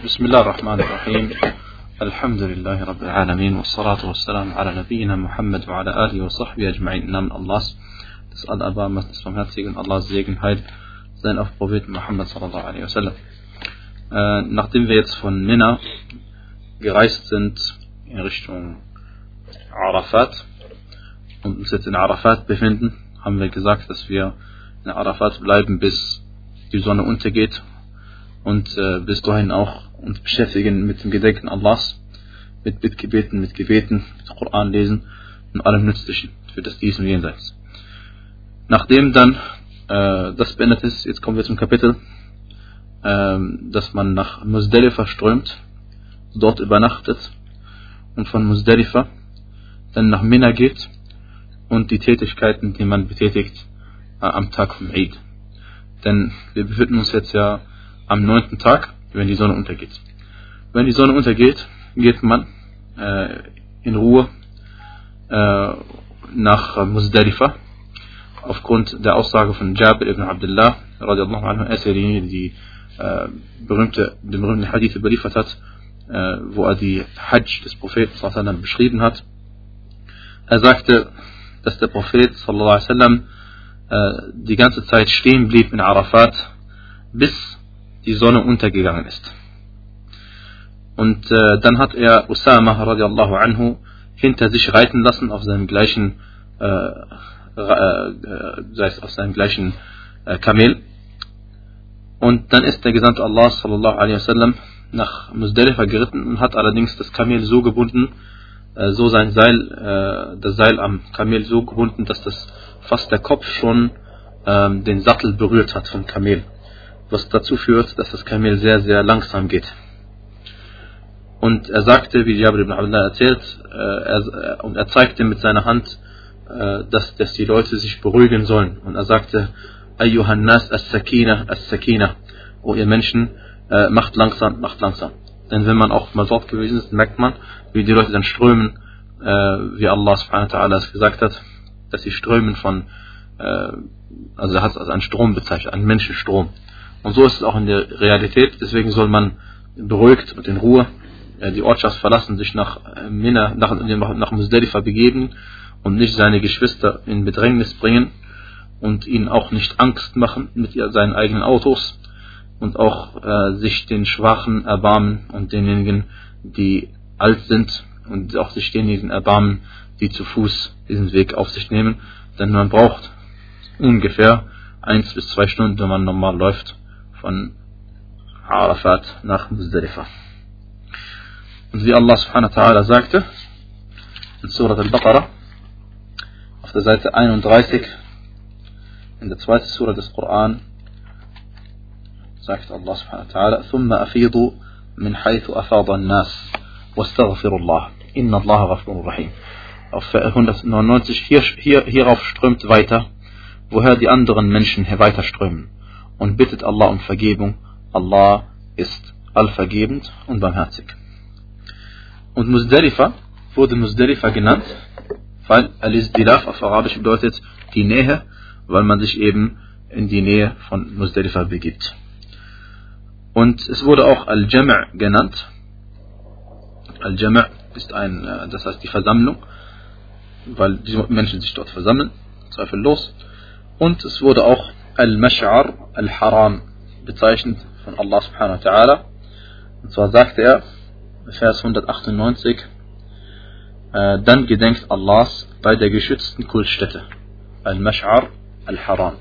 بسم الله الرحمن الرحيم الحمد لله رب العالمين والصلاة والسلام على نبينا Muhammad وعلى آله وصحبه أجمعين im Namen Allahs des Allerbarmers des Barmherzigen Allahs Segen Heil sein auf Propheten Muhammad sallallahu alaihi wasallam äh, nachdem wir jetzt von Mina gereist sind in Richtung Arafat und uns jetzt in Arafat befinden haben wir gesagt dass wir in Arafat bleiben bis die Sonne untergeht und äh, bis dahin auch uns beschäftigen mit dem Gedenken Allahs, mit Bittgebeten, mit Gebeten, mit Koran lesen und allem Nützlichen für das Dies und Jenseits. Nachdem dann äh, das beendet ist, jetzt kommen wir zum Kapitel, äh, dass man nach Muzdalifa strömt, dort übernachtet und von Muzdalifa dann nach Mina geht und die Tätigkeiten, die man betätigt äh, am Tag vom Eid. Denn wir befinden uns jetzt ja am neunten Tag, wenn die Sonne untergeht. Wenn die Sonne untergeht, geht man äh, in Ruhe äh, nach Muzdalifa. Aufgrund der Aussage von Jabir ibn Abdullah, radiallahu anhu, er ist derjenige, die äh, berühmte, den berühmten Hadith überliefert hat, äh, wo er die Hajj des Propheten sallam, beschrieben hat. Er sagte, dass der Prophet wasallam äh, die ganze Zeit stehen blieb in Arafat, bis die Sonne untergegangen ist. Und äh, dann hat er Usama radiallahu anhu hinter sich reiten lassen auf seinem gleichen, äh, äh, es auf seinem gleichen äh, Kamel. Und dann ist der Gesandte Allah sallallahu alaihi wasallam nach Muzdalifa geritten und hat allerdings das Kamel so gebunden, äh, so sein Seil, äh, das Seil am Kamel so gebunden, dass das fast der Kopf schon ähm, den Sattel berührt hat vom Kamel was dazu führt, dass das Kamel sehr, sehr langsam geht. Und er sagte, wie Jabir ibn Abdullah erzählt, äh, er, äh, und er zeigte mit seiner Hand, äh, dass, dass die Leute sich beruhigen sollen. Und er sagte, Ayyuhan Nas as-Sakina, as-Sakina. O ihr Menschen, macht langsam, macht langsam. Denn wenn man auch mal dort gewesen ist, merkt man, wie die Leute dann strömen, wie Allah subhanahu wa ta'ala es gesagt hat, dass sie strömen von, also er hat es als einen Strom bezeichnet, einen Menschenstrom. Und so ist es auch in der Realität. Deswegen soll man beruhigt und in Ruhe äh, die Ortschaft verlassen, sich nach äh, Mina, nach, nach Musdalifa begeben und nicht seine Geschwister in Bedrängnis bringen und ihnen auch nicht Angst machen mit seinen eigenen Autos und auch äh, sich den Schwachen erbarmen und denjenigen, die alt sind und auch sich denjenigen erbarmen, die zu Fuß diesen Weg auf sich nehmen. Denn man braucht ungefähr eins bis zwei Stunden, wenn man normal läuft, von Arafat nach Muzdalifa. Und wie Allah subhanahu wa ta'ala sagte, in Surat al-Baqarah, auf der Seite 31, in der zweiten Surah des Koran, sagt Allah subhanahu wa ta'ala, ثم أفيضوا من حيث أفاض الناس واستغفروا الله إن الله غفور رحيم. Auf 199, hier, hier, hierauf strömt weiter, woher die anderen Menschen hier weiter strömen und bittet Allah um Vergebung. Allah ist allvergebend und barmherzig. Und Muzdalifa wurde Muzdalifa genannt, weil Al-Izdilaf auf Arabisch bedeutet die Nähe, weil man sich eben in die Nähe von Muzdalifa begibt. Und es wurde auch Al-Jama' genannt. Al-Jama' ist ein, äh, das heißt die Versammlung, weil die Menschen sich dort versammeln, zweifellos. Und es wurde auch Al-Mash'ar Al-Haram bezeichnet von Allah subhanahu wa ta'ala. Und zwar sagt er, Vers 198, äh, dann gedenkt Allahs bei der geschützten Kultstätte. Al-Mash'ar Al-Haram.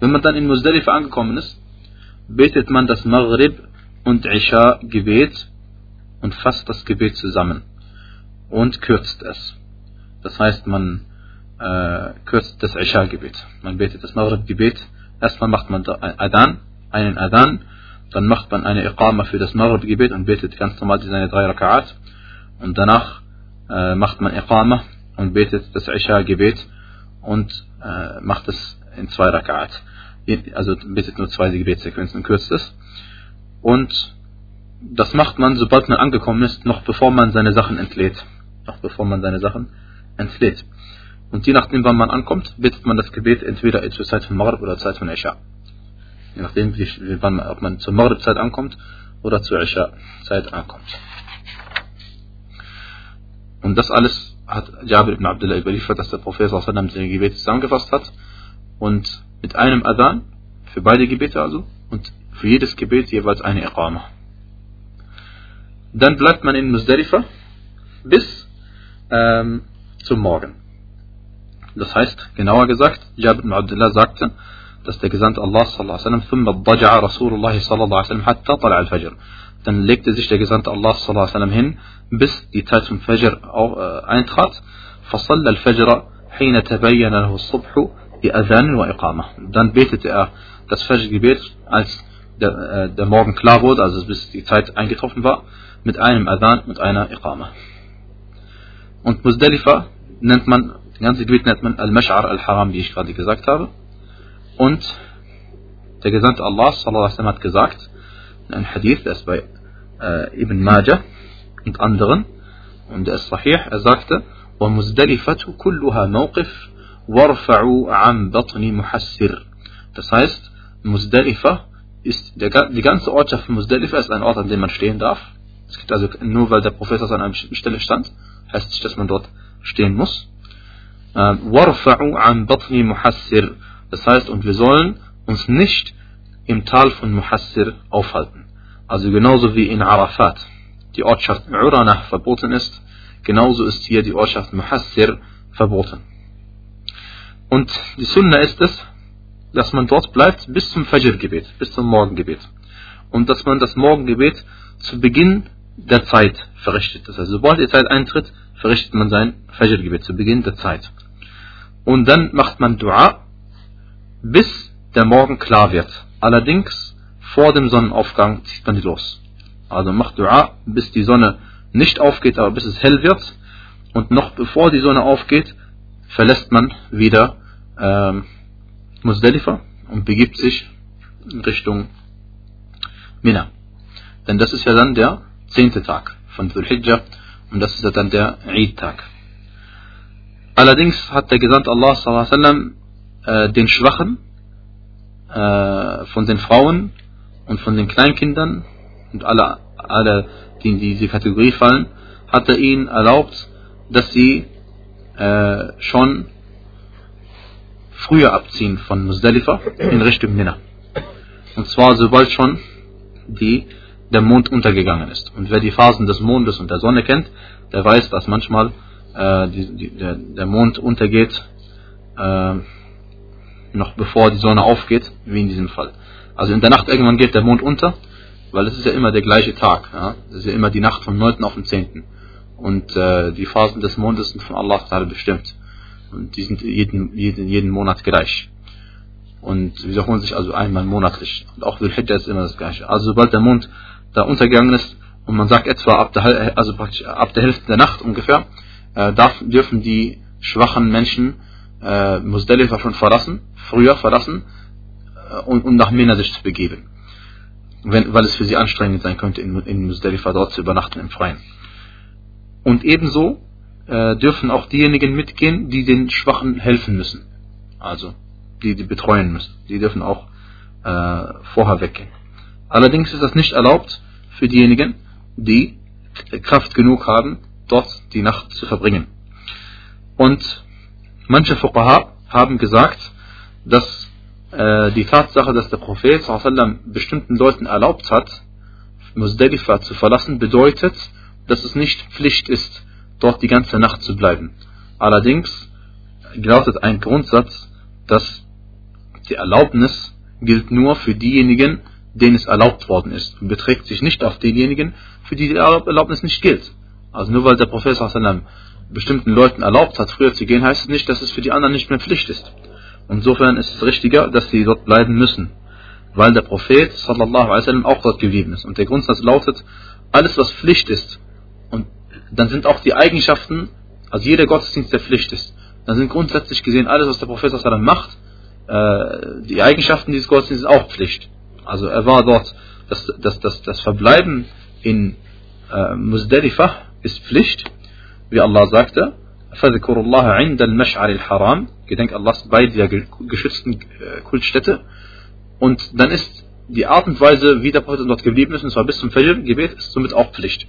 Wenn man dann in Muzdalifa angekommen ist, betet man das Maghrib und Isha Gebet und fasst das Gebet zusammen und kürzt es. Das heißt, man äh, kürzt das Isha-Gebet. Man betet das Maghrib-Gebet. Erstmal macht man Adan, einen Adan, dann macht man eine Iqama für das Maghrib-Gebet und betet ganz normal seine drei Raka'at. Und danach äh, macht man Iqama und betet das Isha-Gebet und äh, macht es in zwei Raka'at. Also betet nur zwei Gebetssequenzen und kürzt es. Und das macht man, sobald man angekommen ist, noch bevor man seine Sachen entlädt noch bevor man seine Sachen entfleht. Und je nachdem, wann man ankommt, bittet man das Gebet entweder zur Zeit von Maghrib oder zur Zeit von Isha. Je nachdem, wie, wann ob man zur Maghrib-Zeit ankommt oder zur Isha-Zeit ankommt. Und das alles hat Jabir ibn Abdullah überliefert, dass der Prophet seine Gebete zusammengefasst hat und mit einem Adhan, für beide Gebete also, und für jedes Gebet jeweils eine Iqama. Dann bleibt man in Musdalifa bis ähm, zum Morgen. Das heißt, genauer gesagt, Jabir ibn Abdullah sagte, dass der Gesandte Allah sallallahu alaihi wasallam ثم Rasulullah sallallahu alaihi wasallam hatta tala al-Fajr. Dann legte sich der Gesandte Allah sallallahu alaihi wasallam hin, bis die Zeit zum Fajr auch, äh, eintrat. فصلى الفجر حين تبين له الصبح بأذان وإقامة. Dann betete er das Fajr-Gebet, als der, äh, der Morgen klar wurde, also bis die Zeit eingetroffen war, mit einem Adhan, mit einer Iqama. Und Muzdalifa nennt man, das ganze Gebiet nennt man Al-Mash'ar al-Haram, wie ich gerade gesagt habe. Und der Gesandte Allah sallallahu alaihi wasallam hat gesagt, in einem Hadith, der ist bei äh, Ibn Majah und anderen, und der ist sahih, er sagte, وَمُزْدَلِفَةُ كُلُّهَا مَوْقِفْ وَارْفَعُوا عَنْ بَطْنِ مُحَسِّرٍ Das heißt, Muzdalifa ist, der, die ganze Ortschaft von Muzdalifa ist ein Ort, an dem man stehen darf. Es gibt also nur, weil der Prophet an einer bestimmten Stelle stand, heißt nicht, dass man dort stehen muss. وَارْفَعُوا عَنْ بَطْنِ مُحَسِّرٍ das heißt, und wir sollen uns nicht im Tal von Muhassir aufhalten. Also genauso wie in Arafat die Ortschaft Uranah verboten ist, genauso ist hier die Ortschaft Muhassir verboten. Und die Sunna ist es, dass man dort bleibt bis zum Fajr-Gebet, bis zum Morgengebet. Und dass man das Morgengebet zu Beginn der Zeit verrichtet. Das heißt, sobald die Zeit eintritt, verrichtet man sein Fajr-Gebet zu Beginn der Zeit. Und dann macht man Dua bis der Morgen klar wird. Allerdings vor dem Sonnenaufgang zieht man die los. Also macht Dua, bis die Sonne nicht aufgeht, aber bis es hell wird. Und noch bevor die Sonne aufgeht, verlässt man wieder ähm, Musdalifa und begibt sich in Richtung Mina. Denn das ist ja dann der zehnte Tag von Dhul Hijjah und das ist dann der Eid-Tag. Allerdings hat der Gesandte Allah sallam, äh, den Schwachen äh, von den Frauen und von den Kleinkindern und alle, alle, die in diese Kategorie fallen, hat er ihnen erlaubt, dass sie äh, schon früher abziehen von Muzdalifa in Richtung Mina. Und zwar sobald schon die, der Mond untergegangen ist. Und wer die Phasen des Mondes und der Sonne kennt, der weiß, dass manchmal äh, die, die, der, der Mond untergeht äh, noch bevor die Sonne aufgeht, wie in diesem Fall. Also in der Nacht irgendwann geht der Mond unter, weil es ist ja immer der gleiche Tag. Ja? Das ist ja immer die Nacht vom 9. auf den 10. Und äh, die Phasen des Mondes sind von Allah bestimmt. Und die sind jeden, jeden, jeden Monat gleich. Und wiederholen sich also einmal monatlich. Und auch Dhul Hijjah ist immer das gleiche. Also sobald der Mond da untergegangen ist, und man sagt etwa ab der, also praktisch ab der Hälfte der Nacht ungefähr, äh, darf, dürfen die schwachen Menschen äh, Musdalifa schon verlassen, früher verlassen äh, und, und nach Mina sich zu begeben. Wenn, weil es für sie anstrengend sein könnte, in, in Musdalifa dort zu übernachten im Freien. Und ebenso äh, dürfen auch diejenigen mitgehen, die den Schwachen helfen müssen. Also, die die betreuen müssen. Die dürfen auch äh, vorher weggehen. Allerdings ist das nicht erlaubt für diejenigen, die Kraft genug haben, dort die Nacht zu verbringen. Und Manche Fuqaha haben gesagt, dass äh, die Tatsache, dass der Prophet sallam, bestimmten Leuten erlaubt hat, Muzdalifa zu verlassen, bedeutet, dass es nicht Pflicht ist, dort die ganze Nacht zu bleiben. Allerdings lautet ein Grundsatz, dass die Erlaubnis gilt nur für diejenigen, denen es erlaubt worden ist und beträgt sich nicht auf diejenigen, für die die Erlaubnis nicht gilt. Also nur weil der Prophet sallam, bestimmten Leuten erlaubt hat, früher zu gehen, heißt es nicht, dass es für die anderen nicht mehr Pflicht ist. Insofern ist es richtiger, dass sie dort bleiben müssen, weil der Prophet sallallahu alaihi auch dort geblieben ist. Und der Grundsatz lautet, alles was Pflicht ist, und dann sind auch die Eigenschaften, also jeder Gottesdienst, der Pflicht ist, dann sind grundsätzlich gesehen alles, was der Prophet sallallahu macht, äh, die Eigenschaften dieses Gottesdienstes auch Pflicht. Also er war dort, das, das, das, das Verbleiben in äh, Muzdalifah ist Pflicht, wie Allah sagte, فذكر الله عند المشعر الحرام gedenk Allahs bei der geschützten äh, Kultstätte und dann ist die Art und Weise, wie der Prophet dort geblieben ist, und zwar bis zum Fajr-Gebet, ist somit auch Pflicht.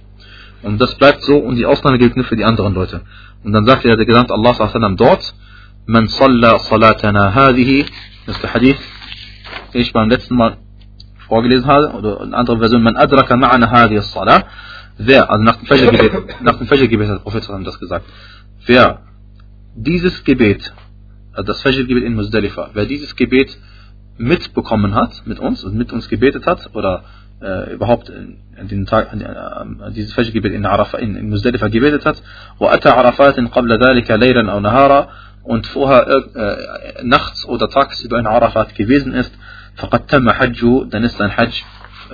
Und das bleibt so und die Ausnahme gilt nur für die anderen Leute. Und dann sagt ja der Gesandte Allah sallam dort, Man salla salatana hadihi, das ist der Hadith, den ich beim letzten Mal vorgelesen habe, oder in anderer Version, Man adraka ma'ana hadihi salah, wer, also nach dem Fajr-Gebet, nach dem Fajr-Gebet hat der Prophet sallam das gesagt, wer dieses Gebet, also das Fajr-Gebet in Muzdalifa, wer dieses Gebet mitbekommen hat mit uns und mit uns gebetet hat oder äh, überhaupt an den Tag, an, äh, dieses Fajr-Gebet in, Arafa, in, in Muzdalifa gebetet hat, وَأَتَى عَرَفَاتٍ قَبْلَ ذَلِكَ لَيْلًا أَوْ نَهَارًا und vorher äh, nachts oder tagsüber in Arafat gewesen ist, فَقَدْ تَمَّ حَجُّ dann ist sein Hajj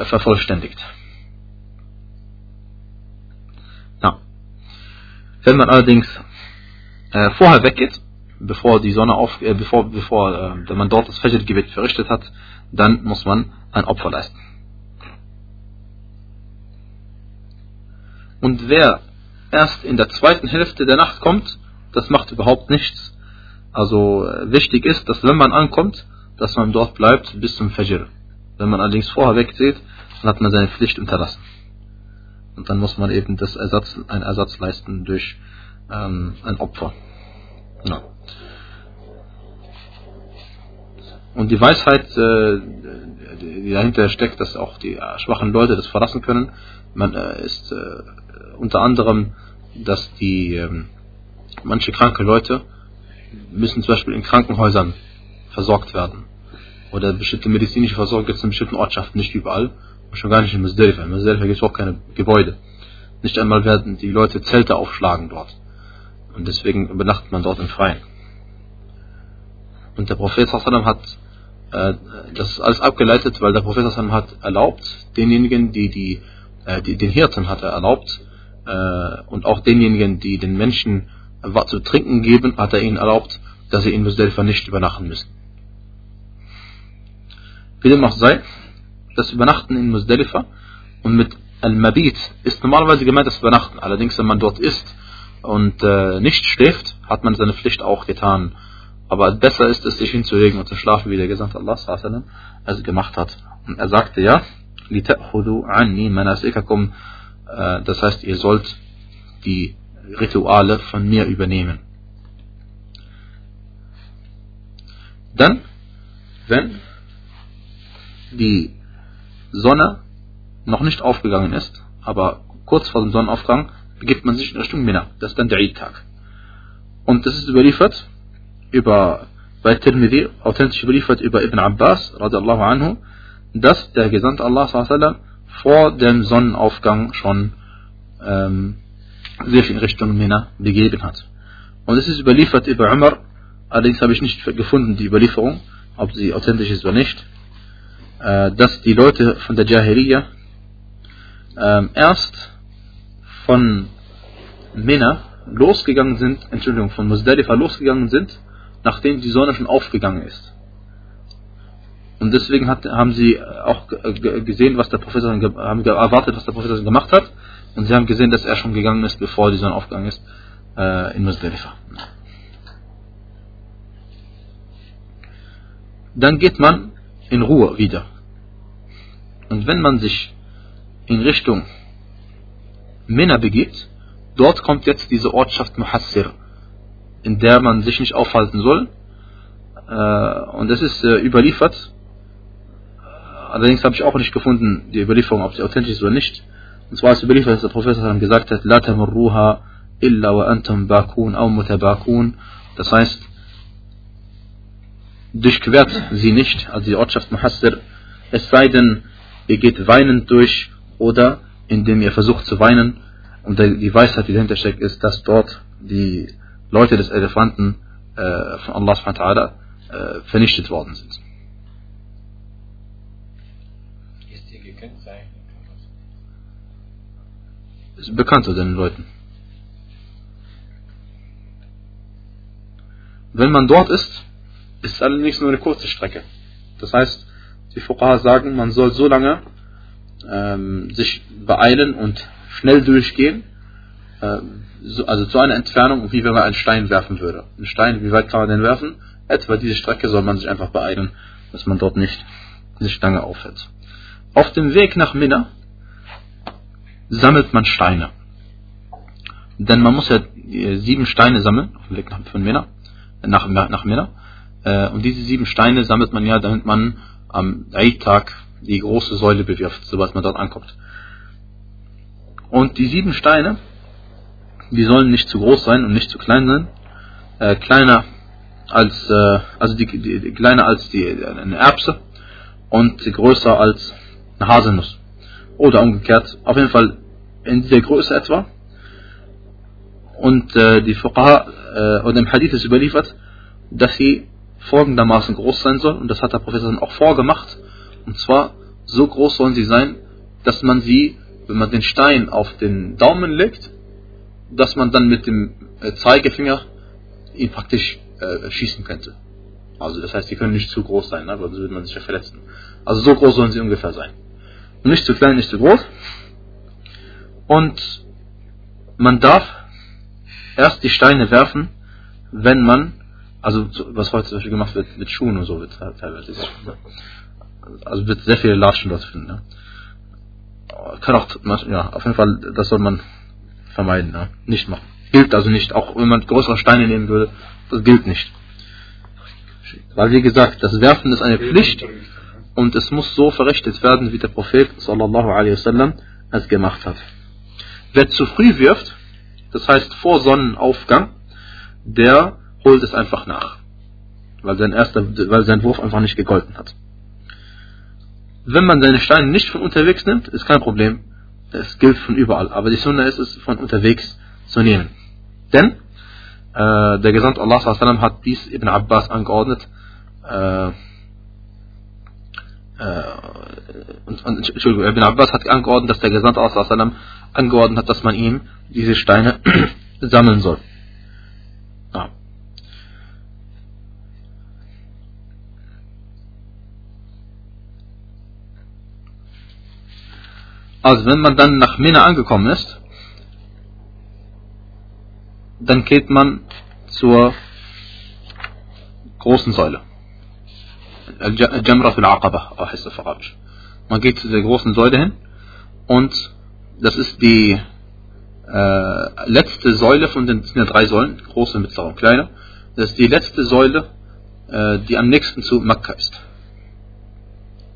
vervollständigt. Ja. Wenn man allerdings äh, vorher weggeht, bevor die Sonne auf, äh, bevor, bevor äh, man dort das Fajr-Gebet verrichtet hat, dann muss man ein Opfer leisten. Und wer erst in der zweiten Hälfte der Nacht kommt, das macht überhaupt nichts. Also äh, wichtig ist, dass wenn man ankommt, dass man dort bleibt bis zum Fajr. Wenn man allerdings vorher wegzieht, dann hat man seine Pflicht unterlassen. Und dann muss man eben das Ersatz, einen Ersatz leisten durch ähm, ein Opfer. Ja. Und die Weisheit, äh, die dahinter steckt, dass auch die schwachen Leute das verlassen können, man äh, ist äh, unter anderem, dass die ähm, manche kranke Leute müssen zum Beispiel in Krankenhäusern versorgt werden. Oder bestimmte medizinische Versorgung gibt es in bestimmten Ortschaften, nicht überall. Und schon gar nicht in Musdalifa. In Musdalifa gibt es auch keine Gebäude. Nicht einmal werden die Leute Zelte aufschlagen dort. Und deswegen übernachtet man dort im Freien. Und der Prophet hat äh, das ist alles abgeleitet, weil der Prophet hat erlaubt, denjenigen, die, die, äh, die den Hirten hat er erlaubt, äh, und auch denjenigen, die den Menschen was zu trinken geben, hat er ihnen erlaubt, dass sie in Musdalifa nicht übernachten müssen. Wie sei, das Übernachten in Musdalifa und mit Al-Mabit ist normalerweise gemeint das Übernachten. Allerdings, wenn man dort ist und äh, nicht schläft, hat man seine Pflicht auch getan. Aber besser ist es, sich hinzulegen und zu schlafen, wie der Gesandte Allah es gemacht hat. Und er sagte ja, äh, das heißt, ihr sollt die Rituale von mir übernehmen. Dann, wenn die Sonne noch nicht aufgegangen ist, aber kurz vor dem Sonnenaufgang begibt man sich in Richtung Mina. Das ist dann der Eid-Tag. Und das ist überliefert über, bei Tirmidhi, authentisch überliefert über Ibn Abbas, radiallahu anhu, dass der Gesandte Allah sallam, vor dem Sonnenaufgang schon ähm, sich in Richtung Mina begeben hat. Und es ist überliefert über Umar, allerdings habe ich nicht gefunden die Überlieferung, ob sie authentisch ist oder nicht, dass die Leute von der Jahiliya äh, erst von Mina losgegangen sind, Entschuldigung, von Muzdalifa losgegangen sind nachdem die Sonne schon aufgegangen ist. Und deswegen hat, haben sie auch gesehen, was der Prophet haben erwartet, was der Prophet gemacht hat. Und sie haben gesehen, dass er schon gegangen ist, bevor die Sonne aufgegangen ist, äh, in Muzdalifa. Dann geht man in Ruhe wieder. Und wenn man sich in Richtung Mina begibt, dort kommt jetzt diese Ortschaft Muhassir in der man sich nicht aufhalten soll. Äh, und das ist äh, überliefert. Allerdings habe ich auch nicht gefunden, die Überlieferung, ob sie authentisch ist oder nicht. Und zwar ist überliefert, dass der Prophet gesagt hat, La tamurruha illa wa antum bakun au mutabakun. Das heißt, durchquert sie nicht, also die Ortschaft Muhassir, es sei denn, ihr geht weinend durch oder indem ihr versucht zu weinen. Und die Weisheit, die dahinter steckt, ist, dass dort die Leute des Elefanten äh, von Allah subhanahu äh, vernichtet worden sind. Ist die gekennzeichnet? Ist bekannt unter den Leuten. Wenn man dort ist, ist allerdings nur eine kurze Strecke. Das heißt, die Fuqaha sagen, man soll so lange ähm, sich beeilen und schnell durchgehen, äh, so, also zu einer Entfernung, wie wenn man einen Stein werfen würde. Ein Stein, wie weit kann man den werfen? Etwa diese Strecke soll man sich einfach beeilen, dass man dort nicht diese Stange aufhält. Auf dem Weg nach Minna sammelt man Steine. Denn man muss ja sieben Steine sammeln, auf dem Weg nach, von Minna, nach, nach Minna. Äh, und diese sieben Steine sammelt man ja, damit man am Eid-Tag die große Säule bewirft, sobald man dort ankommt. Und die sieben Steine, die sollen nicht zu groß sein und nicht zu klein sein. Äh, kleiner als, äh, also die, die, die, kleiner als die, eine Erbse und größer als eine Haselnuss. Oder umgekehrt. Auf jeden Fall in dieser Größe etwa. Und äh, die Fuqaha äh, oder im Hadith ist überliefert, dass sie folgendermaßen groß sein soll. Und das hat der Professor dann auch vorgemacht. Und zwar so groß sollen sie sein, dass man sie, wenn man den Stein auf den Daumen legt, dass man dann mit dem äh, Zeigefinger ihn praktisch äh, schießen könnte. Also das heißt, die können nicht zu groß sein, ne? weil sonst würde man sich ja verletzen. Also so groß sollen sie ungefähr sein. Nicht zu klein, nicht zu groß. Und man darf erst die Steine werfen, wenn man, also was heute zum Beispiel gemacht wird mit Schuhen und so wird teilweise. Also wird sehr viele Latschen dort finden. Ne? Kann auch, ja, auf jeden Fall, das soll man vermeiden, ne? nicht machen. Gilt also nicht, auch wenn man größere Steine nehmen würde, das gilt nicht. Weil wie gesagt, das Werfen ist eine Pflicht und es muss so verrichtet werden, wie der Prophet sallallahu alaihi wasallam es gemacht hat. Wer zu früh wirft, das heißt vor Sonnenaufgang, der holt es einfach nach, weil sein erster, weil sein Wurf einfach nicht gegolten hat. Wenn man seine Steine nicht von unterwegs nimmt, ist kein Problem. Es gilt von überall. Aber die Sunna ist es, von unterwegs zu nehmen. Denn äh, der Gesandte Allah sallam, hat dies Ibn Abbas angeordnet. Äh, äh, Entschuldigung, Ibn Abbas hat angeordnet, dass der Gesandte Allah sallam, angeordnet hat, dass man ihm diese Steine sammeln soll. Also wenn man dann nach Mina angekommen ist, dann geht man zur großen Säule. Jamrat al-Aqaba, heißt auf Arabisch. Man geht zu der großen Säule hin und das ist die äh, letzte Säule von den, sind ja drei Säulen, große, mittlere und kleine. Das ist die letzte Säule, äh, die am nächsten zu Mekka ist.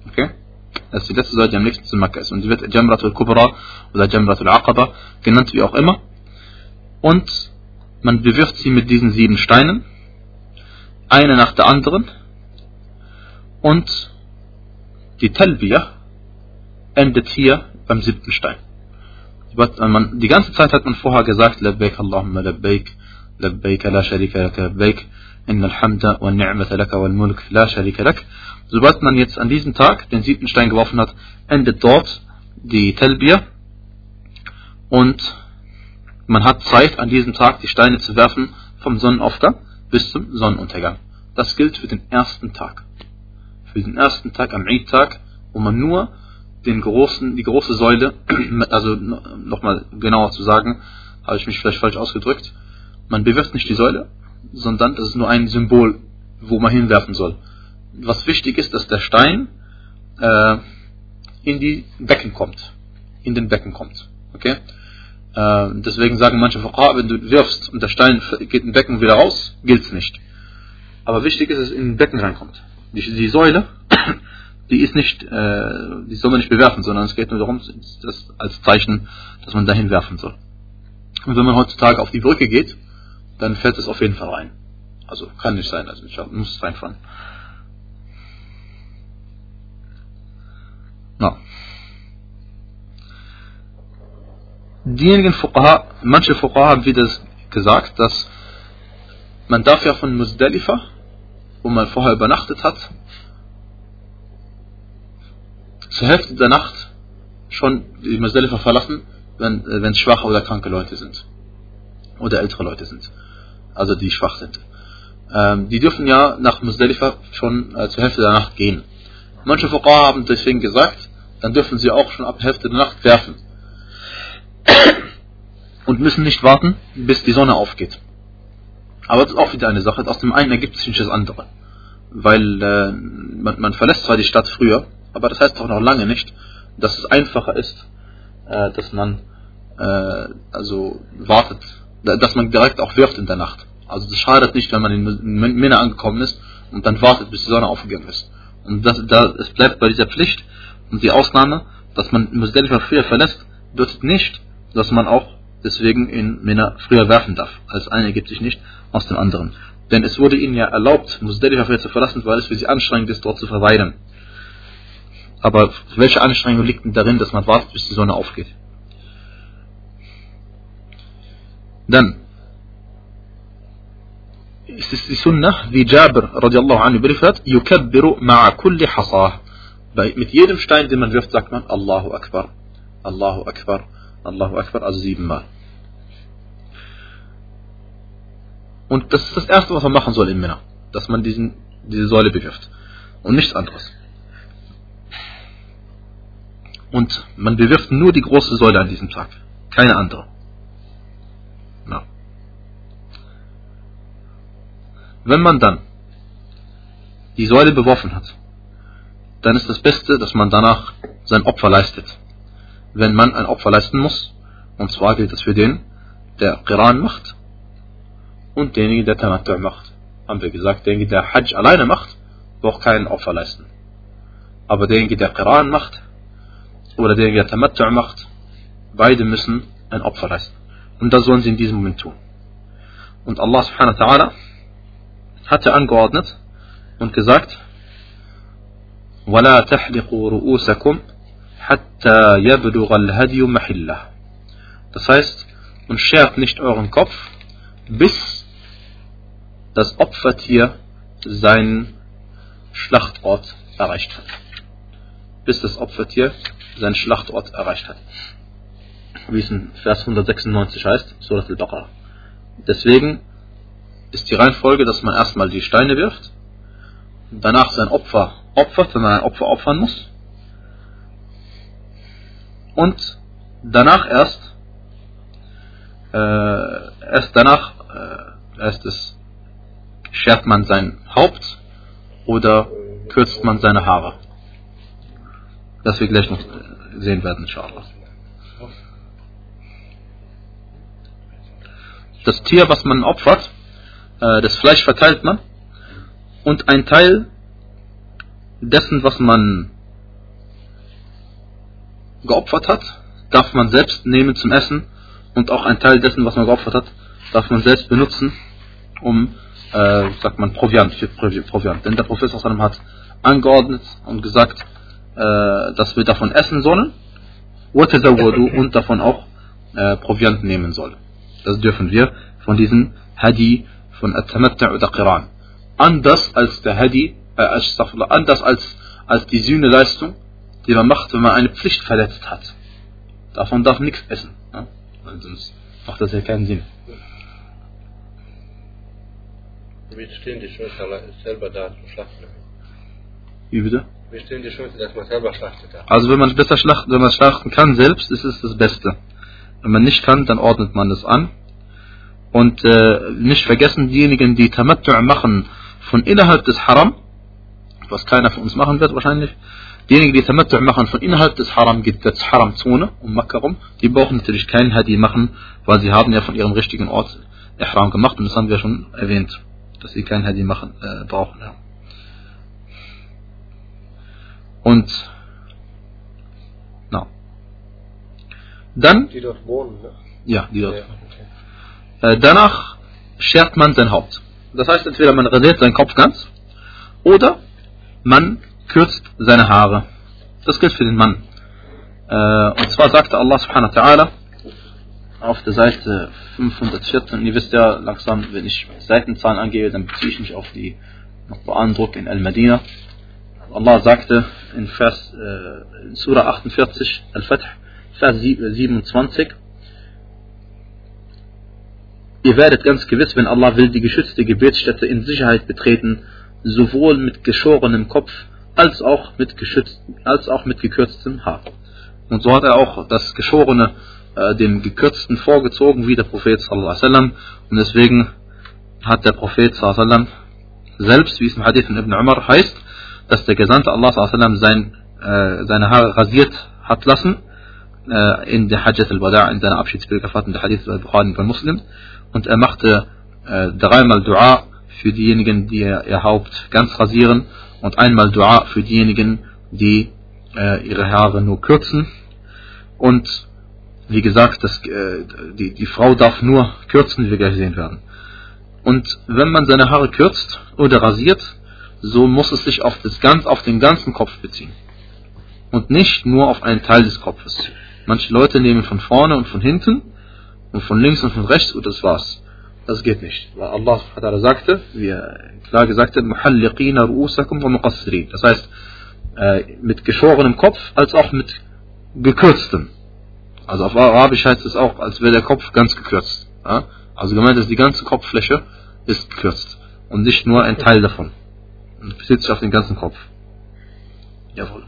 Okay? Das ist die letzte die am nächsten zu Mekka ist. Und die wird Jamrat al-Kubra oder Jamrat al-Aqaba genannt, wie auch immer. Und man bewirft sie mit diesen sieben Steinen, eine nach der anderen, und die Talbiyah endet hier beim siebten Stein. Die ganze Zeit hat man vorher gesagt, Labbaik Allahumma Labbaik, Labbaik la sharika lak, Labbaik, Wa ni'mata laka wal mulk la sharika lak. Sobald man jetzt an diesem Tag den siebten Stein geworfen hat, endet dort die Talbiyah und man hat Zeit, an diesem Tag die Steine zu werfen vom Sonnenaufgang bis zum Sonnenuntergang. Das gilt für den ersten Tag. Für den ersten Tag am Eid-Tag, wo man nur den großen, die große Säule, also nochmal genauer zu sagen, habe ich mich vielleicht falsch ausgedrückt, man bewirft nicht die Säule, sondern das ist nur ein Symbol, wo man hinwerfen soll. Was wichtig ist, dass der Stein äh, in die Becken kommt, in den Becken kommt. Okay? Äh, deswegen sagen manche Fuqaha, wenn du wirfst und der Stein geht im Becken wieder raus, gilt es nicht. Aber wichtig ist, dass es in den Becken reinkommt. Die, die Säule, die ist nicht, äh, die soll man nicht bewerfen, sondern es geht nur darum, das als Zeichen, dass man dahin werfen soll. Und wenn man heutzutage auf die Brücke geht, dann fällt es auf jeden Fall rein. Also kann nicht sein, also man muss es reinfahren. Na. diejenigen Fuqaha, manche Fuqaha haben wieder gesagt, dass man darf ja von Muzdalifa, wo man vorher übernachtet hat, zur Hälfte der Nacht schon die Muzdalifa verlassen, wenn äh, es schwache oder kranke Leute sind. Oder ältere Leute sind. Also die schwach sind. Ähm, die dürfen ja nach Muzdalifa schon äh, zur Hälfte der Nacht gehen. Manche Fuqaha haben deswegen gesagt, dann dürfen sie auch schon ab Hälfte der Nacht werfen. und müssen nicht warten, bis die Sonne aufgeht. Aber das ist auch wieder eine Sache. Aus dem einen ergibt sich nicht das andere. Weil äh, man, man verlässt zwar die Stadt früher, aber das heißt doch noch lange nicht, dass es einfacher ist, äh, dass man äh, also wartet, dass man direkt auch wirft in der Nacht. Also das schadet nicht, wenn man in Minna angekommen ist und dann wartet, bis die Sonne aufgegangen ist. Und das, da, es bleibt bei dieser Pflicht und die Ausnahme, dass man Musdalifa früher verlässt, bedeutet nicht, dass man auch deswegen in Minna früher werfen darf. Das eine ergibt sich nicht aus dem anderen. Denn es wurde ihnen ja erlaubt, Musdalifa früher zu verlassen, weil es für sie anstrengend ist, dort zu verweilen. Aber welche Anstrengung liegt denn darin, dass man wartet, bis die Sonne aufgeht? Dann ist es die Sunnah, wie Jabir radiallahu anhu berichtet, yukabbiru ma'a kulli hasah. Mit jedem Stein, den man wirft, sagt man Allahu Akbar, Allahu Akbar, Allahu Akbar, also siebenmal. Und das ist das Erste, was man machen soll in Männer, dass man diesen, diese Säule bewirft und nichts anderes. Und man bewirft nur die große Säule an diesem Tag, keine andere. Wenn man dann die Säule beworfen hat, dann ist das Beste, dass man danach sein Opfer leistet. Wenn man ein Opfer leisten muss, und zwar gilt das für den, der Qiran macht und denjenigen, der Tamattu macht. Haben wir gesagt, derjenige, der Hajj alleine macht, braucht kein Opfer leisten. Aber derjenige, der Qiran macht oder derjenige, der Tamattu macht, beide müssen ein Opfer leisten. Und das sollen sie in diesem Moment tun. Und Allah subhanahu wa ta'ala hatte angeordnet und gesagt, ولا تحلقوا رؤوسكم حتى يبلغ الهدي محله. Das heißt, und schert nicht euren Kopf, bis das Opfertier seinen Schlachtort erreicht hat. Bis das Opfertier seinen Schlachtort erreicht hat. Wie es in Vers 196 heißt, Surat al-Baqarah. Deswegen ist die Reihenfolge, dass man erstmal die Steine wirft, danach sein Opfer opfert, wenn man ein Opfer opfern muss, und danach erst, äh, erst danach, äh, erst ist, schert man sein Haupt oder kürzt man seine Haare. Das wir gleich noch sehen werden, inshallah. Das Tier, was man opfert, äh, das Fleisch verteilt man und ein Teil dessen, was man geopfert hat, darf man selbst nehmen zum Essen und auch ein Teil dessen, was man geopfert hat, darf man selbst benutzen, um, äh, sagt man, Proviant, für Proviant. Denn der Prophet hat angeordnet und gesagt, äh, dass wir davon essen sollen und davon auch äh, Proviant nehmen sollen. Das dürfen wir von diesen Hadi von At-Tamatta' oder Qiran. Anders als der Hadi, äh, anders als, als die Sühneleistung, die man macht, wenn man eine Pflicht verletzt hat. Davon darf nichts essen. Ja? Weil sonst macht das ja keinen Sinn. Wie stehen die Schulter selber da zum Schlachten? Wie bitte? Wie stehen die Schulter, dass man selber schlachtet? Also wenn man besser schlachten, wenn man schlachten kann selbst, ist es das Beste. Wenn man nicht kann, dann ordnet man es an und äh, nicht vergessen, diejenigen, die Tamattu' machen von innerhalb des Haram, was keiner von uns machen wird wahrscheinlich, diejenigen, die Tamattu' machen von innerhalb des Haram, geht das Haram-Zone um Makkah rum, die brauchen natürlich keinen Hadi machen, weil sie haben ja von ihrem richtigen Ort Ihram gemacht und das haben wir schon erwähnt, dass sie keinen Hadi machen äh, brauchen. Ja. Und na. Dann. Die dort wohnen, ne? Ja, die dort. Ja. Äh, danach schert man sein Haupt. Das heißt, entweder man rasiert seinen Kopf ganz oder man kürzt seine Haare. Das gilt für den Mann. Äh, und zwar sagte Allah subhanahu wa ta'ala auf der Seite 514, und ihr wisst ja langsam, wenn ich Seitenzahlen angebe, dann beziehe ich mich auf die Beandruck in Al-Madina. Allah sagte in Vers äh, in Surah 48, Al-Fath, Vers 27, Ihr werdet ganz gewiss, wenn Allah will, die geschützte Gebetsstätte in Sicherheit betreten, sowohl mit geschorenem Kopf als auch mit, als auch mit gekürztem Haar. Und so hat er auch das geschorene äh, dem gekürzten vorgezogen wie der Prophet sallallahu alaihi wasallam und deswegen hat der Prophet sallallahu alaihi wasallam selbst, wie es im Hadith von Ibn Umar heißt, dass der Gesandte Allah sallallahu sein, äh, seine Haare rasiert hat lassen äh, in der Hajjat al-Wada' in seiner Abschiedspilgerfahrt in der Hadith al-Bukhari von Muslim und er machte äh, dreimal Dua für diejenigen, die ihr Haupt ganz rasieren und einmal Dua für diejenigen, die äh, ihre Haare nur kürzen. Und wie gesagt, das, äh, die, die Frau darf nur kürzen, wie wir gleich sehen werden. Und wenn man seine Haare kürzt oder rasiert, so muss es sich auf, das ganz, auf den ganzen Kopf beziehen. Und nicht nur auf einen Teil des Kopfes. Manche Leute nehmen von vorne und von hinten und von links und von rechts und das war's. Das geht nicht. Weil Allah sagte, wie er klar gesagt hat, Das heißt, äh, mit geschorenem Kopf als auch mit gekürztem. Also auf Arabisch heißt es auch, als wäre der Kopf ganz gekürzt. Also gemeint ist, die ganze Kopffläche ist gekürzt und nicht nur ein Teil davon. Und bezieht sich auf den ganzen Kopf. Jawohl.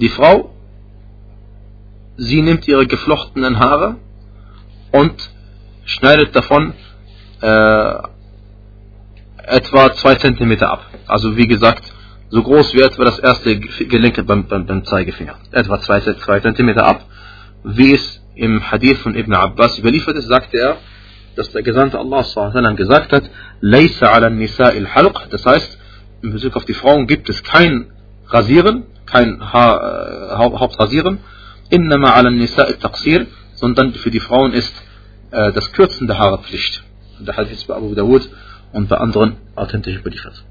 Die Frau, sie nimmt ihre geflochtenen Haare und schneidet davon äh, etwa zwei Zentimeter ab. Also wie gesagt, so groß wie etwa das erste Gelenk beim, beim, beim Zeigefinger. Etwa zwei, zwei Zentimeter ab. Wie es im Hadith von Ibn Abbas überliefert ist, sagte er, dass der Gesandte Allah gesagt hat, Laysa ala nisa il halq, das heißt, in Bezug auf die Frauen gibt es kein Rasieren, kein Haar, äh, Hauptrasieren, innama ala nisa taqsir, sondern für die Frauen ist äh, das Kürzen der Haare Pflicht. Der Hadith bei Abu Dawud und bei anderen authentisch überliefert.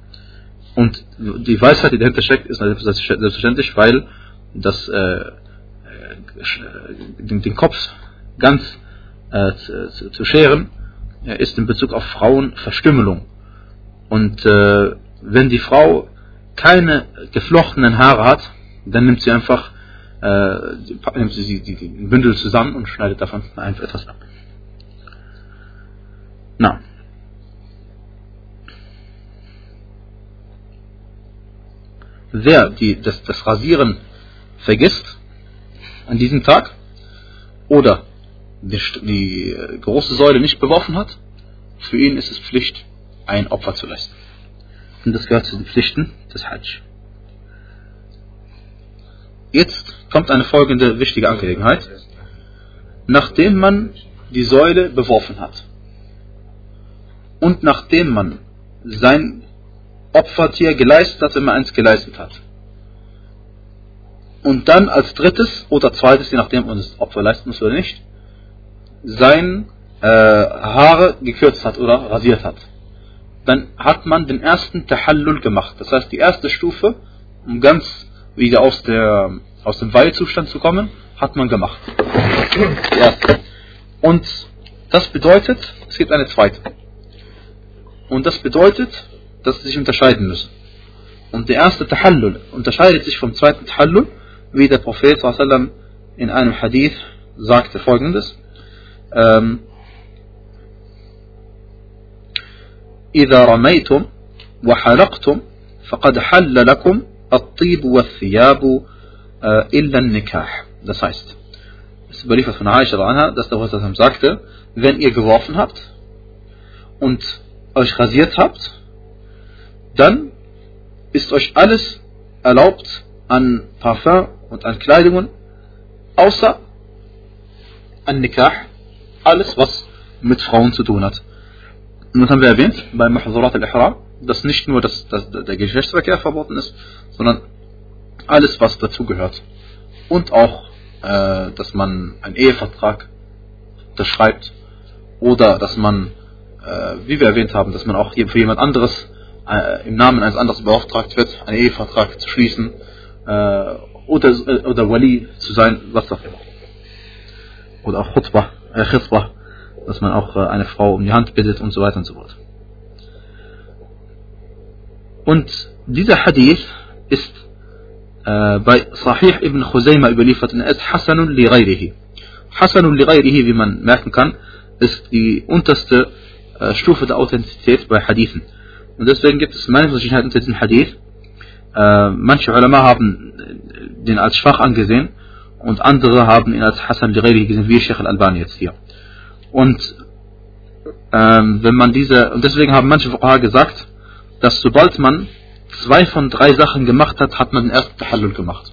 Und die Weisheit, die dahinter steckt, ist selbstverständlich, weil das, äh, äh den, den, Kopf ganz äh, zu, zu, scheren, äh, ist in Bezug auf Frauen Verstümmelung. Und wenn die Frau keine geflochtenen Haare hat, dann nimmt sie einfach äh, nimmt sie die, die, den Bündel zusammen und schneidet davon einfach etwas ab. Na. wer die, das, das Rasieren vergisst an diesem Tag oder die, die große Säule nicht beworfen hat, für ihn ist es Pflicht, ein Opfer zu leisten. Und das gehört zu den Pflichten des Hajj. Jetzt kommt eine folgende wichtige Angelegenheit. Nachdem man die Säule beworfen hat und nachdem man sein Opfertier geleistet hat, wenn man eins geleistet hat. Und dann als drittes oder zweites, je nachdem, ob man das Opfer leisten muss oder nicht, sein äh, Haare gekürzt hat oder rasiert hat. Dann hat man den ersten Tahallul gemacht. Das heißt, die erste Stufe, um ganz wieder aus, der, aus dem Weihzustand zu kommen, hat man gemacht. Und das bedeutet, es gibt eine zweite. Und das bedeutet, dass sie sich unterscheiden müssen. Und der erste Tahallul unterscheidet sich vom zweiten Tahallul, wie der Prophet in einem Hadith sagte folgendes. Ähm, إذا رميتم وحلقتم فقد حل لكم الطيب والثياب إلا النكاح. Das heißt, es ist überliefert von Aisha anha, dass der Prophet sagte, wenn ihr geworfen habt und euch rasiert habt, dann ist euch alles erlaubt an Parfum und an Kleidungen, außer an Nikah, alles was mit Frauen zu tun hat. Und das haben wir erwähnt bei Mahzurat al-Ihram, dass nicht nur das, das, der Geschlechtsverkehr verboten ist, sondern alles was dazugehört. Und auch, äh, dass man einen Ehevertrag unterschreibt oder dass man, äh, wie wir erwähnt haben, dass man auch für jemand anderes äh, im Namen eines anderen beauftragt wird, einen Ehevertrag zu schließen äh, oder, äh, oder Wali zu sein, was auch immer. Oder auch Khutbah, äh, Khitbah, dass man auch äh, eine Frau um die Hand bittet und so weiter und so fort. Und dieser Hadith ist äh, bei Sahih ibn Khuzaymah überliefert und er ist Hasanun li ghayrihi. Hasanun li ghayrihi, wie man merken kann, ist die unterste äh, Stufe der Authentizität bei Hadithen. Und deswegen gibt es Meinungsverschiedenheiten unter diesem Hadith. Äh, manche Ulama haben den als schwach angesehen und andere haben ihn als Hassan al gesehen, wie Sheikh al-Albani jetzt hier. Und ähm, wenn man diese, und deswegen haben manche Fuqaha gesagt, dass sobald man zwei von drei Sachen gemacht hat, hat man den ersten Tahallul gemacht.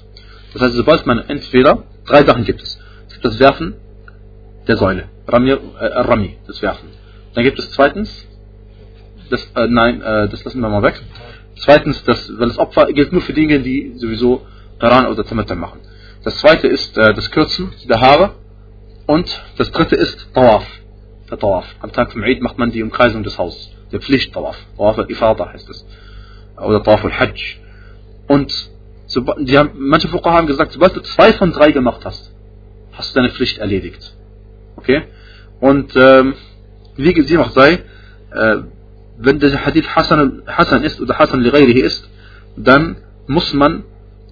Das heißt, sobald man entweder, drei Sachen gibt es. Es gibt das Werfen der Säule, Rami, äh, Rami das Werfen. Dann gibt es zweitens, das, äh, nein, äh, das lassen wir mal weg. Zweitens, das, weil das Opfer gilt nur für Dinge, die sowieso Qaran oder Tamattu machen. Das zweite ist äh, das Kürzen der Haare. Und das dritte ist Tawaf. Der Tawaf. Am Tag vom Eid macht man die Umkreisung des Hauses. Der Pflicht-Tawaf. Tawaf al-Ifada heißt es. Oder Tawaf al-Hajj. Und so, die haben, manche Fuqaha haben gesagt, sobald du zwei von drei gemacht hast, hast du deine Pflicht erledigt. Okay? Und ähm, wie sie auch sei, äh, wenn der Hadith Hassan, Hassan ist oder Hassan li ist, dann muss man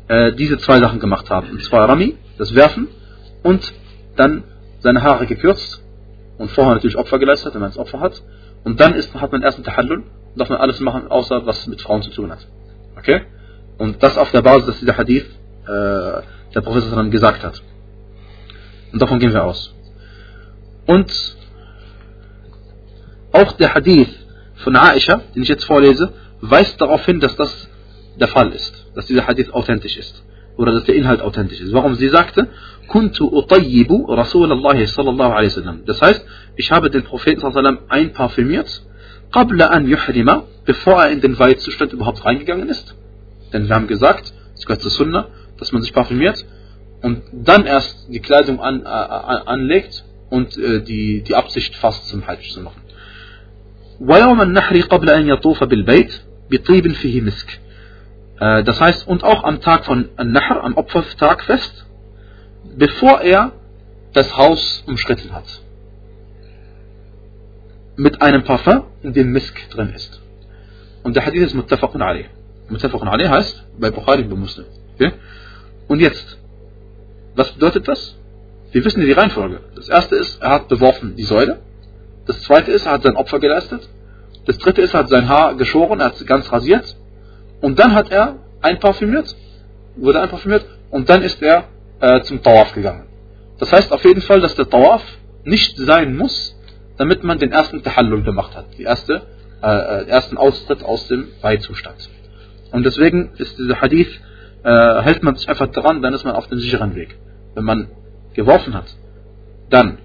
äh, diese zwei Sachen gemacht haben. Und zwar Rami, das Werfen, und dann seine Haare gekürzt und vorher natürlich Opfer geleistet, wenn man es Opfer hat. Und dann ist, hat man erst einen Tahallul, darf man alles machen, außer was mit Frauen zu tun hat. Okay? Und das auf der Basis, dass dieser Hadith äh, der Professor dann gesagt hat. Und davon gehen wir aus. Und auch der Hadith von Aisha, den ich jetzt vorlese, weist darauf hin, dass das der Fall ist, dass dieser Hadith authentisch ist oder dass der Inhalt authentisch ist. Warum sie sagte, Kuntu utayyibu Rasulallah sallallahu alaihi wasallam. Das heißt, ich habe den Propheten sallallahu alaihi wasallam einparfümiert, qabla an yuhrima, bevor er in den Weidzustand überhaupt reingegangen ist. Denn wir haben gesagt, es gehört zur Sunna, dass man sich parfümiert und dann erst die Kleidung an, äh, anlegt und äh, die, die Absicht fasst zum Hajj zu machen. ويوم النحر قبل أن يطوف بالبيت بطيب فيه مسك äh, das heißt, und auch am Tag von Nahr, am Opfertag fest, bevor er das Haus umschritten hat. Mit einem Parfum, in dem Misk drin ist. Und der Hadith ist Muttafaqun Ali. Muttafaqun Ali heißt, bei Bukhari bei Muslim. Okay? Und jetzt, was bedeutet das? Wir wissen die Reihenfolge. Das erste ist, er hat beworfen die Säule. Das zweite ist, er hat sein Opfer geleistet. Das dritte ist, er hat sein Haar geschoren, er hat es ganz rasiert. Und dann hat er einparfümiert, wurde einparfümiert und dann ist er äh, zum Tawaf gegangen. Das heißt auf jeden Fall, dass der Tawaf nicht sein muss, damit man den ersten Tahallul gemacht hat, die erste, äh, äh ersten Austritt aus dem Weihzustand. Und deswegen ist dieser Hadith, äh, hält man sich einfach dran, dann ist man auf dem sicheren Weg. Wenn man geworfen hat, dann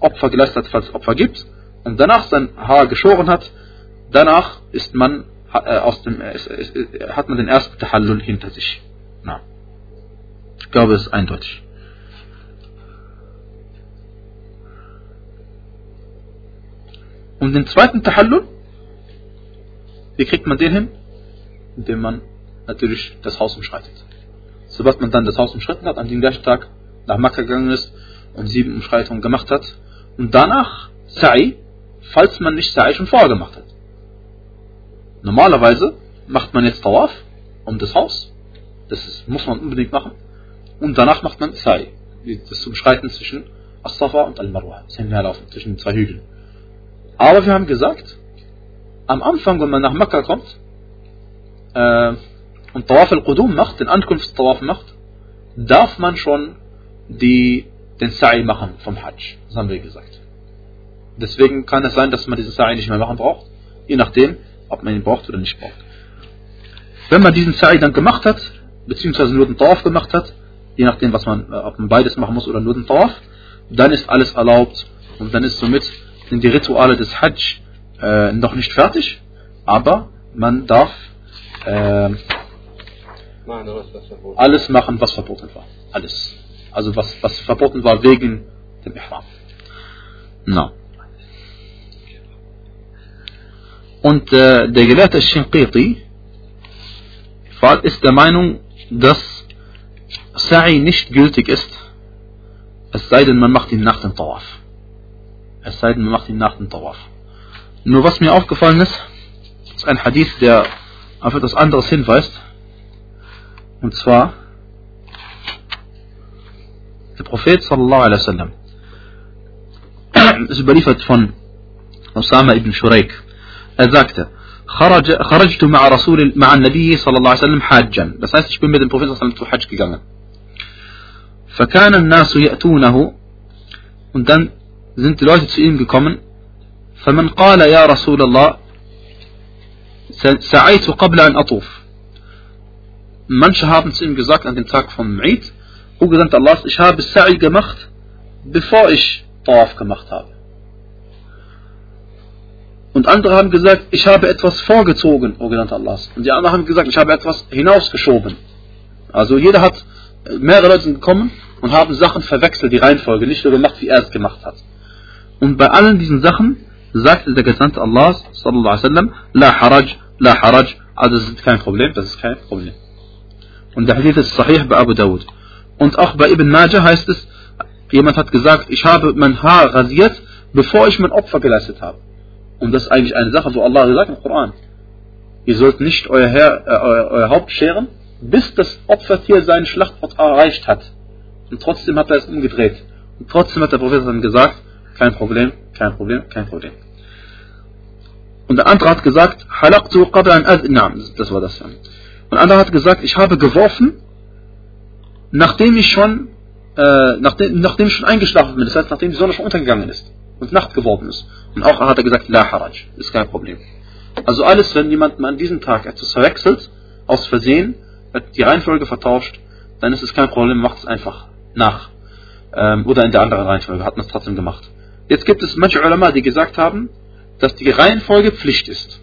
Opfer geleistet hat, falls es Opfer gibt, und danach sein Haar geschoren hat, danach ist man aus dem, äh, hat man den ersten Tahallul hinter sich. Na. Ich glaube, es ist eindeutig. Und den zweiten Tahallul, wie kriegt man den hin? Indem man natürlich das Haus umschreitet. Sobald man dann das Haus umschritten hat, an dem gleichen Tag nach Makkah gegangen ist und sieben Umschreitungen gemacht hat und danach Sa'i, falls man nicht Sa'i schon vorher gemacht hat. Normalerweise macht man jetzt Tawaf um das Haus. Das ist, muss man unbedingt machen. Und danach macht man Sa'i. Das Umschreiten zwischen As-Safa und Al-Marwa. Das Hinherlaufen zwischen den zwei Hügeln. Aber wir haben gesagt, am Anfang, wenn man nach Mekka kommt äh, und Tawaf al-Qudum macht, den Ankunftstawaf macht, darf man schon die, den Sa'i machen vom Hajj. Das haben wir gesagt. Deswegen kann es sein, dass man diesen Sa'i nicht mehr machen braucht. Je nachdem, ob man ihn braucht oder nicht braucht. Wenn man diesen Sa'i dann gemacht hat, beziehungsweise nur den Tawaf gemacht hat, je nachdem, was man, äh, ob man beides machen muss oder nur den Tawaf, dann ist alles erlaubt und dann ist somit sind die Rituale des Hajj äh, noch nicht fertig, aber man darf äh, alles machen, was verboten war. Alles. Also was, was verboten war wegen dem Ihram. No. Und äh, der Gelehrte Shinqiti ist der Meinung, dass Sa'i nicht gültig ist, es sei denn, man macht ihn nach dem Tawaf. Es sei denn, man macht ihn nach dem Tawaf. Nur was mir aufgefallen ist, ist ein Hadith, der auf etwas anderes hinweist. Und zwar, der Prophet sallallahu alaihi wasallam ist überliefert von Osama ibn Shuraik. أزاكتا خرج خرجت مع رسول مع النبي صلى الله عليه وسلم حاجا. بس هاي تشبين بيدن بروفيس صلى الله عليه وسلم حاج فكان الناس يأتونه. وندن زنت لوجه تسئين بكومن. فمن قال يا رسول الله سعيت قبل أن أطوف. من شهاب تسئين بزاك أن تنتاك فم معيد وقد أنت الله شهاب السعي قمخت بفائش طواف قمخت هذا. Und andere haben gesagt, ich habe etwas vorgezogen, O Gesandter Allahs. Und die anderen haben gesagt, ich habe etwas hinausgeschoben. Also jeder hat, mehrere Leute sind gekommen und haben Sachen verwechselt, die Reihenfolge, nicht so gemacht, wie er es gemacht hat. Und bei allen diesen Sachen sagte der Gesandte Allahs, sallallahu alaihi wasallam, la haraj, la haraj, also das ist kein Problem, das ist kein Problem. Und der Hadith ist sahih bei Abu Dawud. Und auch bei Ibn Majah heißt es, jemand hat gesagt, ich habe mein Haar rasiert, bevor ich mein Opfer geleistet habe. Und das ist eigentlich eine Sache, wo Allah sagt im Koran. Ihr sollt nicht euer, Herr, äh, euer, euer Haupt scheren, bis das Opfertier seinen Schlachtort erreicht hat. Und trotzdem hat er es umgedreht. Und trotzdem hat der Prophet dann gesagt, kein Problem, kein Problem, kein Problem. Und der andere hat gesagt, halaktu qabla das war das. Und der andere hat gesagt, ich habe geworfen, nachdem ich schon, äh, nachdem, nachdem ich schon eingeschlafen bin, das heißt, nachdem die Sonne schon untergegangen ist und Nacht geworden ist. Und auch hat er gesagt, la haraj, ist kein Problem. Also alles, wenn jemand an diesem Tag etwas verwechselt, aus Versehen, die Reihenfolge vertauscht, dann ist es kein Problem, macht es einfach nach. Ähm, oder in der anderen Reihenfolge, hat man es trotzdem gemacht. Jetzt gibt es manche Ulama, die gesagt haben, dass die Reihenfolge Pflicht ist.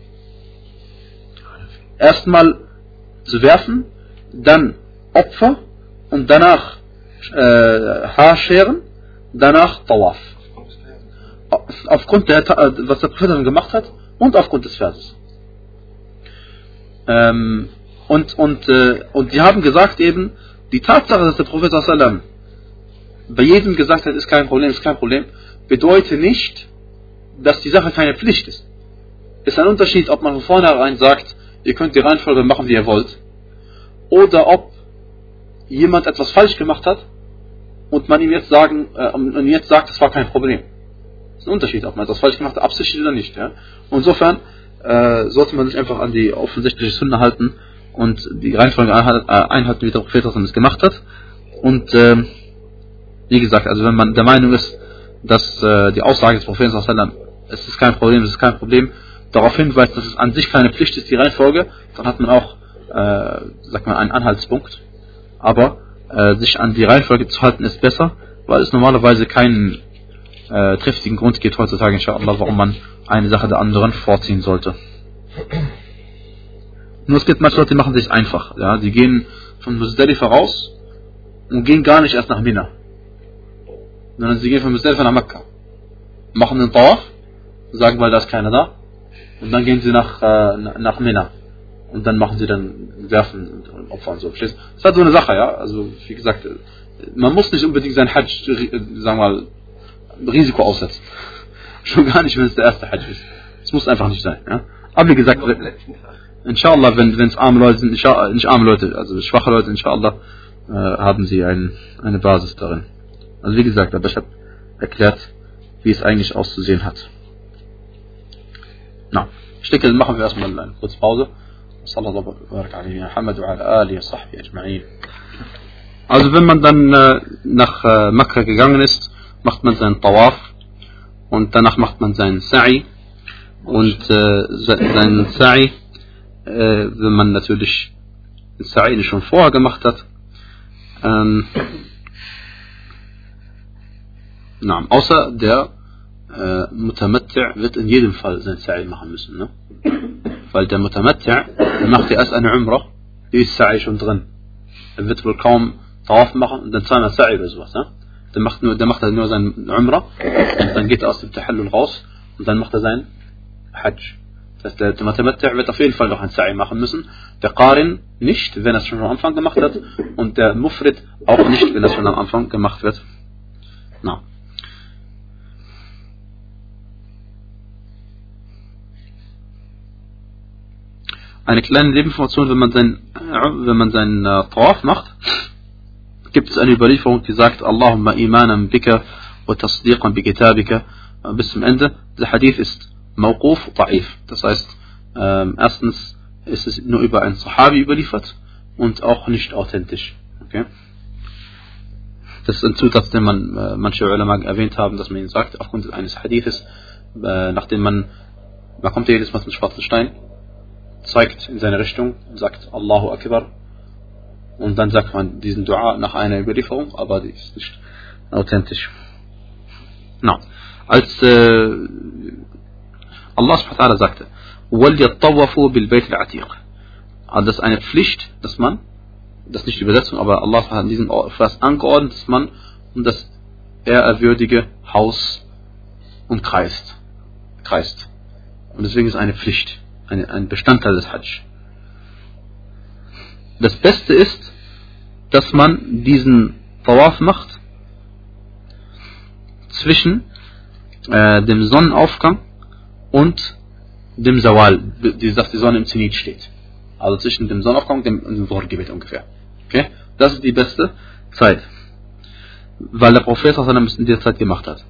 Erstmal zu werfen, dann Opfer und danach äh, Haarscheren, danach Tawaf aufgrund der, was der Prophet dann gemacht hat und aufgrund des Verses. Ähm, und, und, äh, und die haben gesagt eben, die Tatsache, dass der Prophet bei jedem gesagt hat, ist kein Problem, ist kein Problem, bedeutet nicht, dass die Sache keine Pflicht ist. Es ist ein Unterschied, ob man von vornherein sagt, ihr könnt die Reihenfolge machen, wie ihr wollt, oder ob jemand etwas falsch gemacht hat und man ihm jetzt sagen, äh, und jetzt sagt, es war kein Problem ein Unterschied, ob man das falsch gemacht hat, absichtlich oder nicht. Ja? Und insofern äh, sollte man sich einfach an die offensichtliche Sünde halten und die Reihenfolge äh, einhalten, wie der Prophet es gemacht hat. Und äh, wie gesagt, also wenn man der Meinung ist, dass äh, die Aussage des Propheten es ist kein Problem, es ist kein Problem, darauf hinweist, dass es an sich keine Pflicht ist, die Reihenfolge, dann hat man auch, äh, sagt man, einen Anhaltspunkt. Aber äh, sich an die Reihenfolge zu halten ist besser, weil es normalerweise keinen äh, triftigen Grund gibt heutzutage, inshallah, warum man eine Sache der anderen vorziehen sollte. Nur es gibt manche Leute, die machen sich einfach. Ja? Die gehen von Muzdalifa raus und gehen gar nicht erst nach Mina. Sondern sie gehen von Muzdalifa nach Mekka. Machen den Tawaf, sagen, weil da ist keiner da. Und dann gehen sie nach, äh, nach Mina. Und dann machen sie dann Werfen und Opfer und so. Das ist halt so eine Sache, ja. Also, wie gesagt, man muss nicht unbedingt sein Hajj, äh, sagen wir mal, Risiko aussetzen. Schon gar nicht, wenn es der erste Hajj ist. Es muss einfach nicht sein. Ja? Aber wie gesagt, inshallah, wenn es arme Leute sind, nicht arme Leute, also schwache Leute, inshallah, äh, haben sie ein, eine Basis darin. Also wie gesagt, aber ich habe erklärt, wie es eigentlich auszusehen hat. Na, ich denke, dann machen wir erstmal eine kurze Pause. Also wenn man dann äh, nach äh, Makkah gegangen ist, macht man seinen Tawaf und danach macht man seinen Sa'i und äh, seinen Sa'i, äh, wenn man natürlich den Sa'i schon vorher gemacht hat, ähm, na, außer der äh, Mutamatti' wird in jedem Fall sein Sa'i machen müssen, ne? Weil der Mutamatti' macht ja erst eine Umrah, die ist Sa'i schon drin. Er wird wohl kaum Tawaf machen und dann zweimal Sa'i oder sowas, ne? Der macht, nur, der macht halt nur sein Umrah und dann geht er aus dem Tahallul raus und dann macht er sein Hajj. Das heißt, der Mathematiker wird auf jeden Fall noch ein Sa'i machen müssen. Der Qarin nicht, wenn er es schon am Anfang gemacht hat. Und der Mufrid auch nicht, wenn es schon am Anfang gemacht wird. Na. Eine kleine Nebeninformation, wenn man sein, wenn man seinen äh, Tawaf macht, gibt es eine Überlieferung, die sagt, Allahumma imanan bika wa tasdiqan bi kitabika bis zum Ende. Der Hadith ist mawquf ta'if. Das heißt, ähm, erstens ist es nur über einen Sahabi überliefert und auch nicht authentisch. Okay? Das ist ein Zusatz, den man äh, manche Ulama erwähnt haben, dass man ihn sagt, aufgrund eines Hadithes, äh, nachdem man, man kommt jedes Mal zum schwarzen Stein, zeigt in seine Richtung und sagt Allahu Akbar und dann sagt man diesen Dua nach einer Überlieferung, aber die ist nicht authentisch. No. Als äh, Allah subhanahu sagte, وَلْيَطَّوَّفُوا بِالْبَيْتِ الْعَتِيقِ Also das ist eine Pflicht, dass man, das ist nicht die Übersetzung, aber Allah hat in diesem Vers angeordnet, dass man um das ehrwürdige Haus umkreist. Kreist. Und deswegen ist es eine Pflicht, eine, ein Bestandteil des Hajj. Das Beste ist, dass man diesen Tawaf macht zwischen äh, dem Sonnenaufgang und dem Zawal, dass die Sonne im Zenit steht. Also zwischen dem Sonnenaufgang und dem, Dhuhr-Gebet ungefähr. Okay? Das ist die beste Zeit. Weil der Prophet es in dieser Zeit gemacht hat.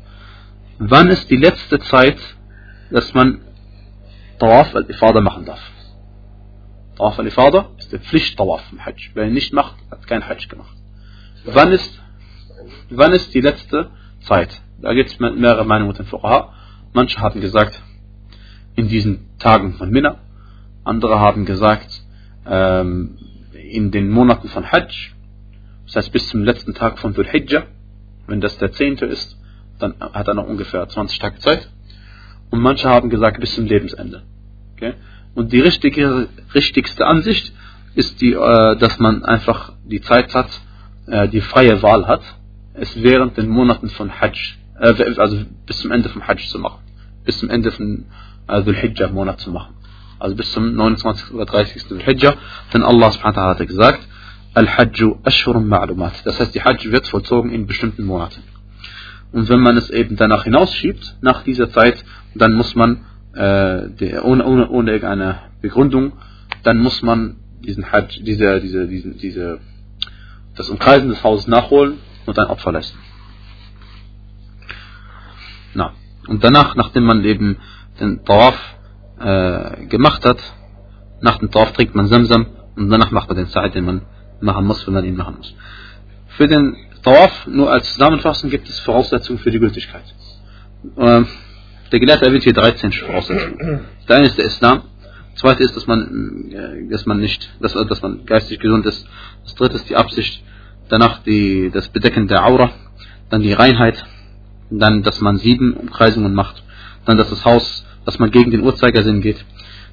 Wann ist die letzte Zeit, dass man Tawaf al-Ifada machen darf? Tawaf al-Ifada der Pflicht-Tawaf im Hajj. Wer ihn nicht macht, hat kein Hajj gemacht. Wann ist, wann ist die letzte Zeit? Da gibt es mehrere Meinungen mit den Fuqaha. Manche haben gesagt, in diesen Tagen von Minna. Andere haben gesagt, ähm, in den Monaten von Hajj. Das heißt, bis zum letzten Tag von Dhul Hijjah. Wenn das der zehnte ist, dann hat er noch ungefähr 20 Tage Zeit. Und manche haben gesagt, bis zum Lebensende. Okay? Und die richtige, richtigste Ansicht ist die, äh, dass man einfach die Zeit hat, äh, die freie Wahl hat, es während den Monaten von Hajj, äh, also bis zum Ende vom Hajj zu machen. Bis zum Ende von äh, Dhul-Hijjah Monat zu machen. Also bis zum 29. oder 30. Dhul-Hijjah. Denn Allah hat gesagt, Al-Hajju Ashurun Ma'lumat. Das heißt, die Hajj wird vollzogen in bestimmten Monaten. Und wenn man es eben danach hinausschiebt, nach dieser Zeit, dann muss man, äh, der, ohne, ohne, ohne irgendeine Begründung, dann muss man diesen Hajj, diese, diese, diese, diese, das Umkreisen des Hauses nachholen und ein Opfer leisten. Na. Und danach, nachdem man eben den Tawaf äh, gemacht hat, nach dem Tawaf trinkt man Samsam und danach macht man den Zeit, den man machen muss, wenn man ihn machen muss. Für den Tawaf, nur als Zusammenfassung, gibt es Voraussetzungen für die Gültigkeit. Ähm, der Gelehrte erwähnt hier 13 Voraussetzungen. Das eine ist der Islam, zweite ist, dass man, äh, dass man nicht, dass, dass man geistig gesund ist. Das dritte ist die Absicht, danach die, das Bedecken der Aura, dann die Reinheit, dann, dass man sieben Umkreisungen macht, dann, dass das Haus, dass man gegen den Uhrzeigersinn geht,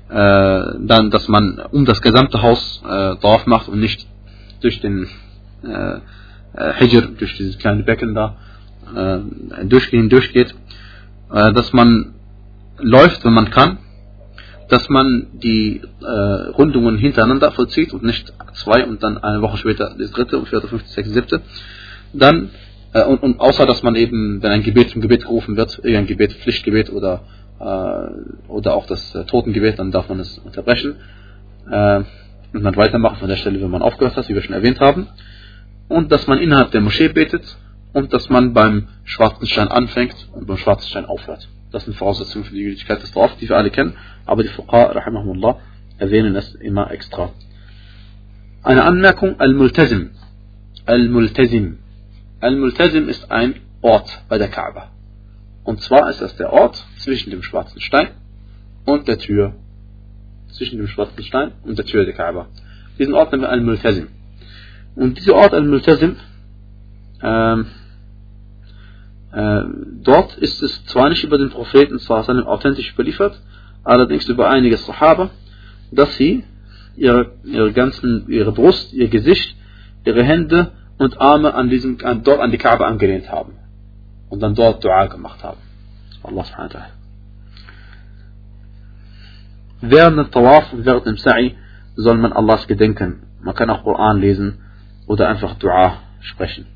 äh, dann, dass man um das gesamte Haus äh, drauf macht und nicht durch den äh, äh, Hijr, durch dieses kleine Becken da, äh, durchgehen, durchgeht, äh, dass man läuft, wenn man kann, dass man die äh, Rundungen hintereinander vollzieht und nicht zwei und dann eine Woche später das dritte und vierte, fünfte, sechste, siebte. Dann äh, und, und, außer dass man eben, wenn ein Gebet zum Gebet gerufen wird, irgendein Gebet, Pflichtgebet oder, äh, oder auch das äh, Totengebet, dann darf man es unterbrechen äh, und dann weitermachen von der Stelle, wenn man aufgehört hat, wie wir schon erwähnt haben. Und dass man innerhalb der Moschee betet und dass man beim schwarzen Stein anfängt und beim schwarzen Stein aufhört. Das sind Voraussetzungen für die Gültigkeit des Tawaf, die wir alle kennen, aber die Fuqa, rahimahumullah, erwähnen es immer extra. Eine Anmerkung, Al-Multazim. Al-Multazim Al-Multazim ist ein Ort bei der Kaaba. Und zwar ist das der Ort zwischen dem schwarzen Stein und der Tür. Zwischen dem schwarzen Stein und der Tür der Kaaba. Diesen Ort nennen wir Al-Multazim. Und dieser Ort Al-Multazim, ähm, äh, dort ist es zwar nicht über den Propheten sallam, authentisch überliefert, allerdings über einige Sahaba, dass sie ihre, ihre ganzen, ihre Brust, ihr Gesicht, ihre Hände und Arme an diesem, an, dort an die Kaaba angelehnt haben. Und dann dort Dua gemacht haben. Allah subhanahu Während dem Tawaf und während dem Sa'i soll man Allahs gedenken. Man kann auch Koran lesen oder einfach Dua sprechen.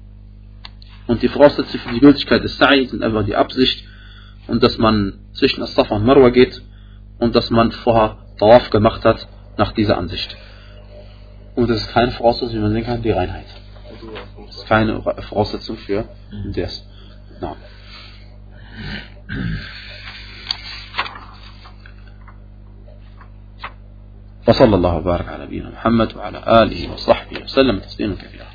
Und die Voraussetzungen für die Gültigkeit des Sa'i sind einfach die Absicht und dass man zwischen As-Safa und Marwa geht und dass man vorher Tawaf gemacht hat nach dieser Ansicht. Und das ist keine Voraussetzung, wie man sehen kann, die Reinheit ist keine Voraussetzung für das. No. وصلى الله وبارك على نبينا محمد وعلى آله وصحبه وسلم تسليما كثيرا